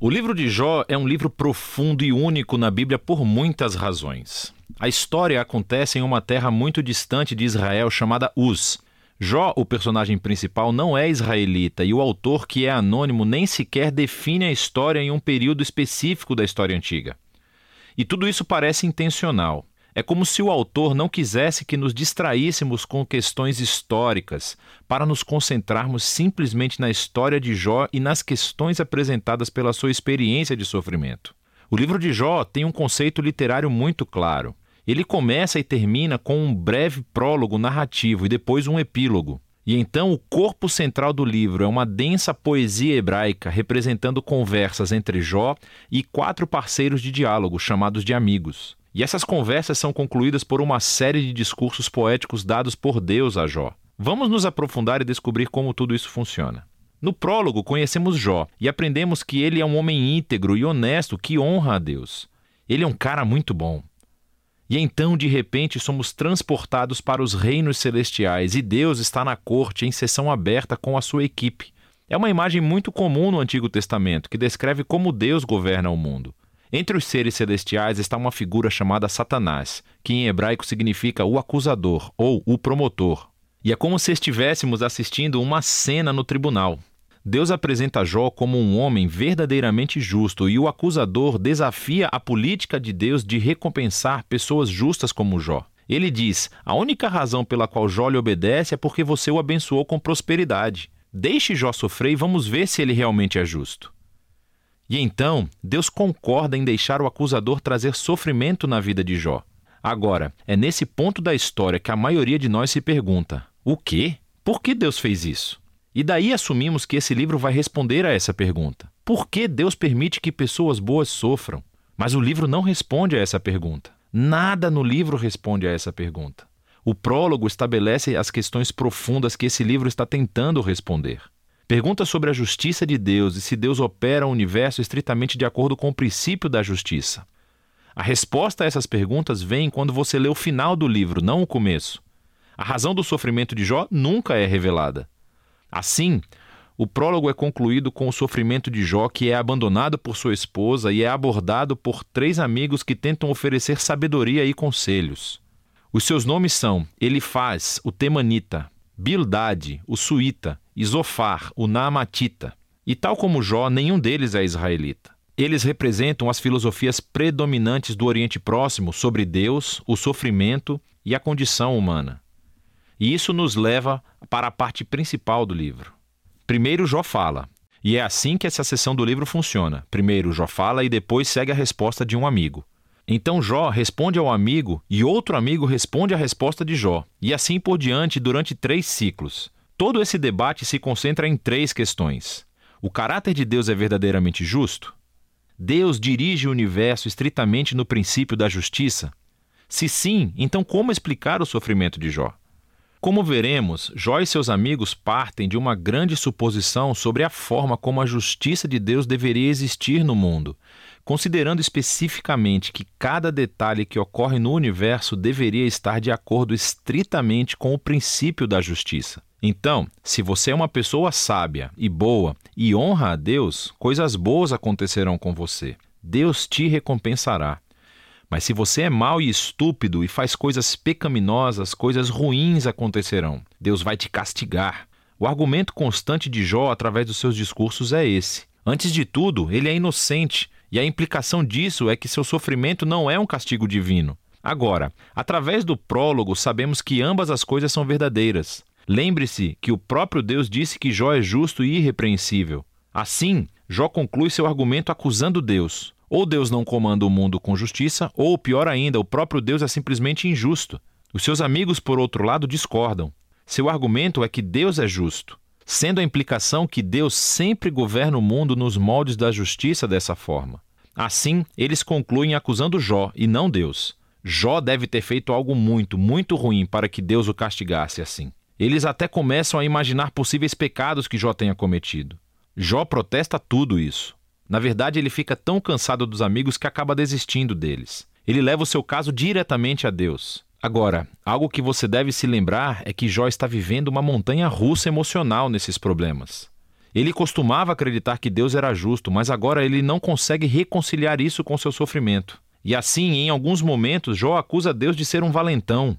O livro de Jó é um livro profundo e único na Bíblia por muitas razões. A história acontece em uma terra muito distante de Israel chamada Uz. Jó, o personagem principal, não é israelita e o autor, que é anônimo, nem sequer define a história em um período específico da história antiga. E tudo isso parece intencional. É como se o autor não quisesse que nos distraíssemos com questões históricas, para nos concentrarmos simplesmente na história de Jó e nas questões apresentadas pela sua experiência de sofrimento. O livro de Jó tem um conceito literário muito claro. Ele começa e termina com um breve prólogo narrativo e depois um epílogo. E então o corpo central do livro é uma densa poesia hebraica representando conversas entre Jó e quatro parceiros de diálogo chamados de amigos. E essas conversas são concluídas por uma série de discursos poéticos dados por Deus a Jó. Vamos nos aprofundar e descobrir como tudo isso funciona. No prólogo, conhecemos Jó e aprendemos que ele é um homem íntegro e honesto que honra a Deus. Ele é um cara muito bom. E então, de repente, somos transportados para os reinos celestiais e Deus está na corte em sessão aberta com a sua equipe. É uma imagem muito comum no Antigo Testamento que descreve como Deus governa o mundo. Entre os seres celestiais está uma figura chamada Satanás, que em hebraico significa o acusador ou o promotor. E é como se estivéssemos assistindo uma cena no tribunal. Deus apresenta Jó como um homem verdadeiramente justo e o acusador desafia a política de Deus de recompensar pessoas justas como Jó. Ele diz: a única razão pela qual Jó lhe obedece é porque você o abençoou com prosperidade. Deixe Jó sofrer e vamos ver se ele realmente é justo. E então, Deus concorda em deixar o acusador trazer sofrimento na vida de Jó. Agora, é nesse ponto da história que a maioria de nós se pergunta: o quê? Por que Deus fez isso? E daí assumimos que esse livro vai responder a essa pergunta. Por que Deus permite que pessoas boas sofram? Mas o livro não responde a essa pergunta. Nada no livro responde a essa pergunta. O prólogo estabelece as questões profundas que esse livro está tentando responder. Pergunta sobre a justiça de Deus e se Deus opera o universo estritamente de acordo com o princípio da justiça. A resposta a essas perguntas vem quando você lê o final do livro, não o começo. A razão do sofrimento de Jó nunca é revelada. Assim, o prólogo é concluído com o sofrimento de Jó, que é abandonado por sua esposa e é abordado por três amigos que tentam oferecer sabedoria e conselhos. Os seus nomes são Elifaz, o Temanita, Bildade, o Suíta, e Zofar, o Naamatita. E tal como Jó, nenhum deles é israelita. Eles representam as filosofias predominantes do Oriente Próximo sobre Deus, o sofrimento e a condição humana. E isso nos leva para a parte principal do livro. Primeiro, Jó fala. E é assim que essa seção do livro funciona. Primeiro, Jó fala e depois segue a resposta de um amigo. Então Jó responde ao amigo e outro amigo responde à resposta de Jó, e assim por diante durante três ciclos. Todo esse debate se concentra em três questões. O caráter de Deus é verdadeiramente justo? Deus dirige o universo estritamente no princípio da justiça? Se sim, então como explicar o sofrimento de Jó? Como veremos, Jó e seus amigos partem de uma grande suposição sobre a forma como a justiça de Deus deveria existir no mundo, considerando especificamente que cada detalhe que ocorre no universo deveria estar de acordo estritamente com o princípio da justiça. Então, se você é uma pessoa sábia e boa e honra a Deus, coisas boas acontecerão com você. Deus te recompensará. Mas se você é mau e estúpido e faz coisas pecaminosas, coisas ruins acontecerão. Deus vai te castigar. O argumento constante de Jó através dos seus discursos é esse. Antes de tudo, ele é inocente, e a implicação disso é que seu sofrimento não é um castigo divino. Agora, através do prólogo, sabemos que ambas as coisas são verdadeiras. Lembre-se que o próprio Deus disse que Jó é justo e irrepreensível. Assim, Jó conclui seu argumento acusando Deus. Ou Deus não comanda o mundo com justiça, ou pior ainda, o próprio Deus é simplesmente injusto. Os seus amigos, por outro lado, discordam. Seu argumento é que Deus é justo, sendo a implicação que Deus sempre governa o mundo nos moldes da justiça dessa forma. Assim, eles concluem acusando Jó e não Deus. Jó deve ter feito algo muito, muito ruim para que Deus o castigasse assim. Eles até começam a imaginar possíveis pecados que Jó tenha cometido. Jó protesta tudo isso. Na verdade, ele fica tão cansado dos amigos que acaba desistindo deles. Ele leva o seu caso diretamente a Deus. Agora, algo que você deve se lembrar é que Jó está vivendo uma montanha russa emocional nesses problemas. Ele costumava acreditar que Deus era justo, mas agora ele não consegue reconciliar isso com seu sofrimento. E assim, em alguns momentos, Jó acusa Deus de ser um valentão.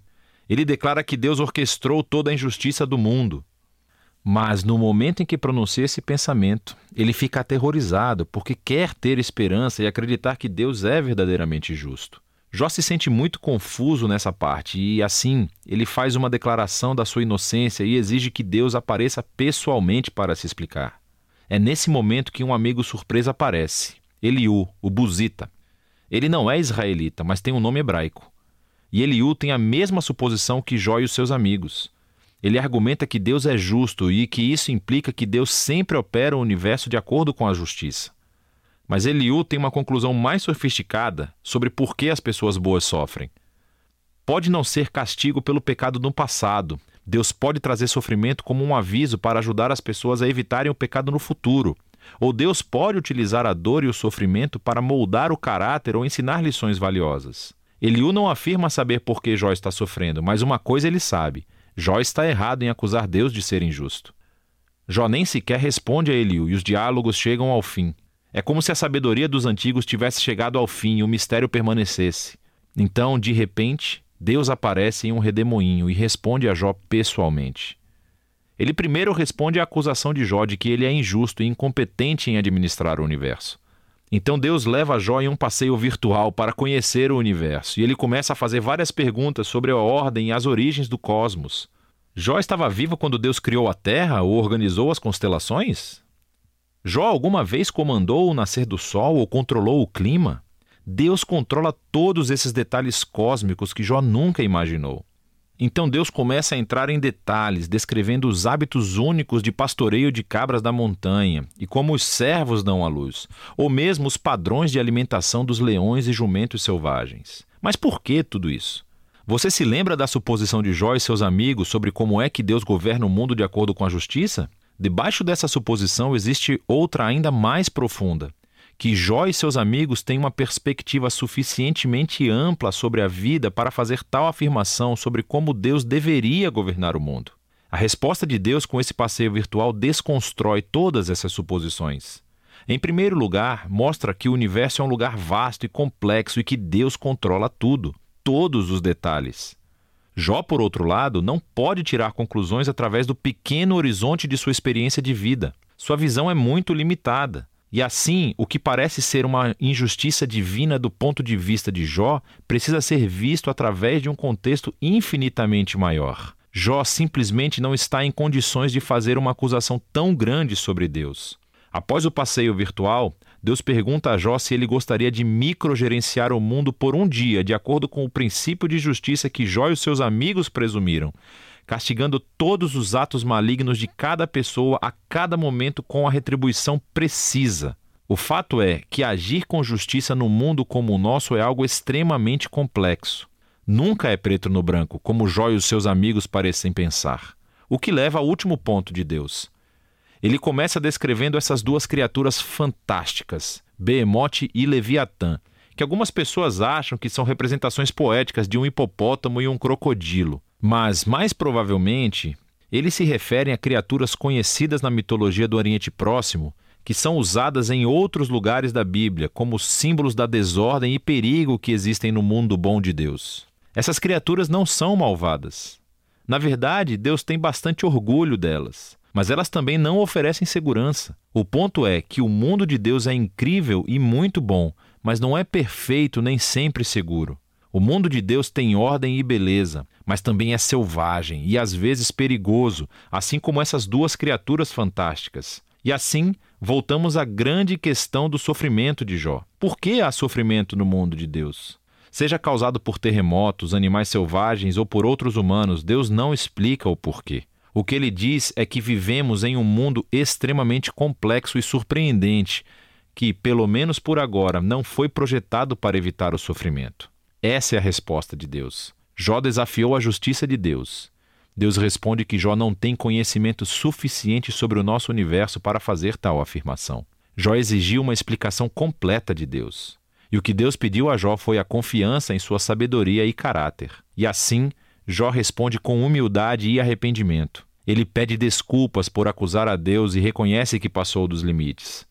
Ele declara que Deus orquestrou toda a injustiça do mundo. Mas no momento em que pronuncia esse pensamento, ele fica aterrorizado porque quer ter esperança e acreditar que Deus é verdadeiramente justo. Jó se sente muito confuso nessa parte e, assim, ele faz uma declaração da sua inocência e exige que Deus apareça pessoalmente para se explicar. É nesse momento que um amigo surpresa aparece, Eliú, o Buzita. Ele não é israelita, mas tem um nome hebraico. E Eliú tem a mesma suposição que Jó e os seus amigos. Ele argumenta que Deus é justo e que isso implica que Deus sempre opera o universo de acordo com a justiça. Mas Eliú tem uma conclusão mais sofisticada sobre por que as pessoas boas sofrem. Pode não ser castigo pelo pecado no passado. Deus pode trazer sofrimento como um aviso para ajudar as pessoas a evitarem o pecado no futuro. Ou Deus pode utilizar a dor e o sofrimento para moldar o caráter ou ensinar lições valiosas. Eliú não afirma saber por que Jó está sofrendo, mas uma coisa ele sabe: Jó está errado em acusar Deus de ser injusto. Jó nem sequer responde a Eliú e os diálogos chegam ao fim. É como se a sabedoria dos antigos tivesse chegado ao fim e o mistério permanecesse. Então, de repente, Deus aparece em um redemoinho e responde a Jó pessoalmente. Ele primeiro responde à acusação de Jó de que ele é injusto e incompetente em administrar o universo. Então Deus leva Jó em um passeio virtual para conhecer o universo e ele começa a fazer várias perguntas sobre a ordem e as origens do cosmos. Jó estava vivo quando Deus criou a Terra ou organizou as constelações? Jó alguma vez comandou o nascer do sol ou controlou o clima? Deus controla todos esses detalhes cósmicos que Jó nunca imaginou. Então Deus começa a entrar em detalhes, descrevendo os hábitos únicos de pastoreio de cabras da montanha e como os servos dão à luz, ou mesmo os padrões de alimentação dos leões e jumentos selvagens. Mas por que tudo isso? Você se lembra da suposição de Jó e seus amigos sobre como é que Deus governa o mundo de acordo com a justiça? Debaixo dessa suposição existe outra ainda mais profunda que Jó e seus amigos têm uma perspectiva suficientemente ampla sobre a vida para fazer tal afirmação sobre como Deus deveria governar o mundo. A resposta de Deus com esse passeio virtual desconstrói todas essas suposições. Em primeiro lugar, mostra que o universo é um lugar vasto e complexo e que Deus controla tudo, todos os detalhes. Jó, por outro lado, não pode tirar conclusões através do pequeno horizonte de sua experiência de vida. Sua visão é muito limitada. E assim, o que parece ser uma injustiça divina do ponto de vista de Jó precisa ser visto através de um contexto infinitamente maior. Jó simplesmente não está em condições de fazer uma acusação tão grande sobre Deus. Após o passeio virtual, Deus pergunta a Jó se ele gostaria de microgerenciar o mundo por um dia, de acordo com o princípio de justiça que Jó e os seus amigos presumiram castigando todos os atos malignos de cada pessoa a cada momento com a retribuição precisa. O fato é que agir com justiça no mundo como o nosso é algo extremamente complexo. Nunca é preto no branco, como Jó e os seus amigos parecem pensar. O que leva ao último ponto de Deus. Ele começa descrevendo essas duas criaturas fantásticas, Behemote e Leviatã, que algumas pessoas acham que são representações poéticas de um hipopótamo e um crocodilo. Mas, mais provavelmente, eles se referem a criaturas conhecidas na mitologia do Oriente Próximo, que são usadas em outros lugares da Bíblia como símbolos da desordem e perigo que existem no mundo bom de Deus. Essas criaturas não são malvadas. Na verdade, Deus tem bastante orgulho delas, mas elas também não oferecem segurança. O ponto é que o mundo de Deus é incrível e muito bom, mas não é perfeito nem sempre seguro. O mundo de Deus tem ordem e beleza, mas também é selvagem e às vezes perigoso, assim como essas duas criaturas fantásticas. E assim, voltamos à grande questão do sofrimento de Jó. Por que há sofrimento no mundo de Deus? Seja causado por terremotos, animais selvagens ou por outros humanos, Deus não explica o porquê. O que ele diz é que vivemos em um mundo extremamente complexo e surpreendente, que, pelo menos por agora, não foi projetado para evitar o sofrimento. Essa é a resposta de Deus. Jó desafiou a justiça de Deus. Deus responde que Jó não tem conhecimento suficiente sobre o nosso universo para fazer tal afirmação. Jó exigiu uma explicação completa de Deus. E o que Deus pediu a Jó foi a confiança em sua sabedoria e caráter. E assim, Jó responde com humildade e arrependimento. Ele pede desculpas por acusar a Deus e reconhece que passou dos limites.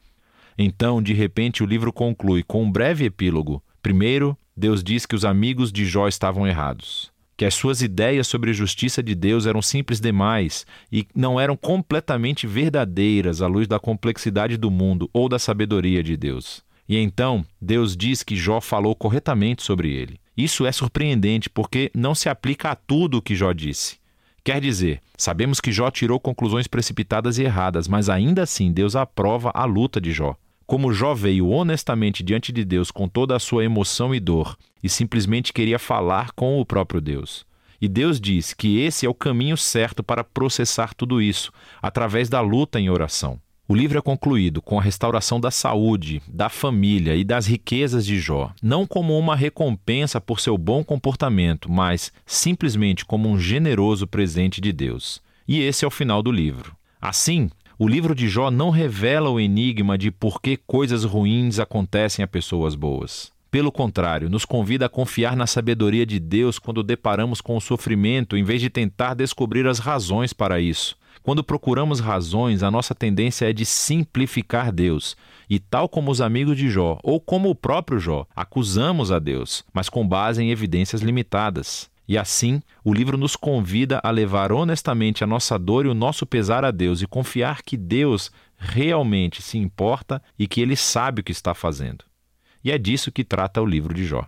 Então, de repente, o livro conclui com um breve epílogo. Primeiro, Deus diz que os amigos de Jó estavam errados, que as suas ideias sobre a justiça de Deus eram simples demais e não eram completamente verdadeiras à luz da complexidade do mundo ou da sabedoria de Deus. E então, Deus diz que Jó falou corretamente sobre ele. Isso é surpreendente porque não se aplica a tudo o que Jó disse. Quer dizer, sabemos que Jó tirou conclusões precipitadas e erradas, mas ainda assim Deus aprova a luta de Jó. Como Jó veio honestamente diante de Deus com toda a sua emoção e dor e simplesmente queria falar com o próprio Deus. E Deus diz que esse é o caminho certo para processar tudo isso, através da luta em oração. O livro é concluído com a restauração da saúde, da família e das riquezas de Jó, não como uma recompensa por seu bom comportamento, mas simplesmente como um generoso presente de Deus. E esse é o final do livro. Assim, o livro de Jó não revela o enigma de por que coisas ruins acontecem a pessoas boas. Pelo contrário, nos convida a confiar na sabedoria de Deus quando deparamos com o sofrimento, em vez de tentar descobrir as razões para isso. Quando procuramos razões, a nossa tendência é de simplificar Deus. E, tal como os amigos de Jó, ou como o próprio Jó, acusamos a Deus, mas com base em evidências limitadas. E assim, o livro nos convida a levar honestamente a nossa dor e o nosso pesar a Deus e confiar que Deus realmente se importa e que Ele sabe o que está fazendo. E é disso que trata o livro de Jó.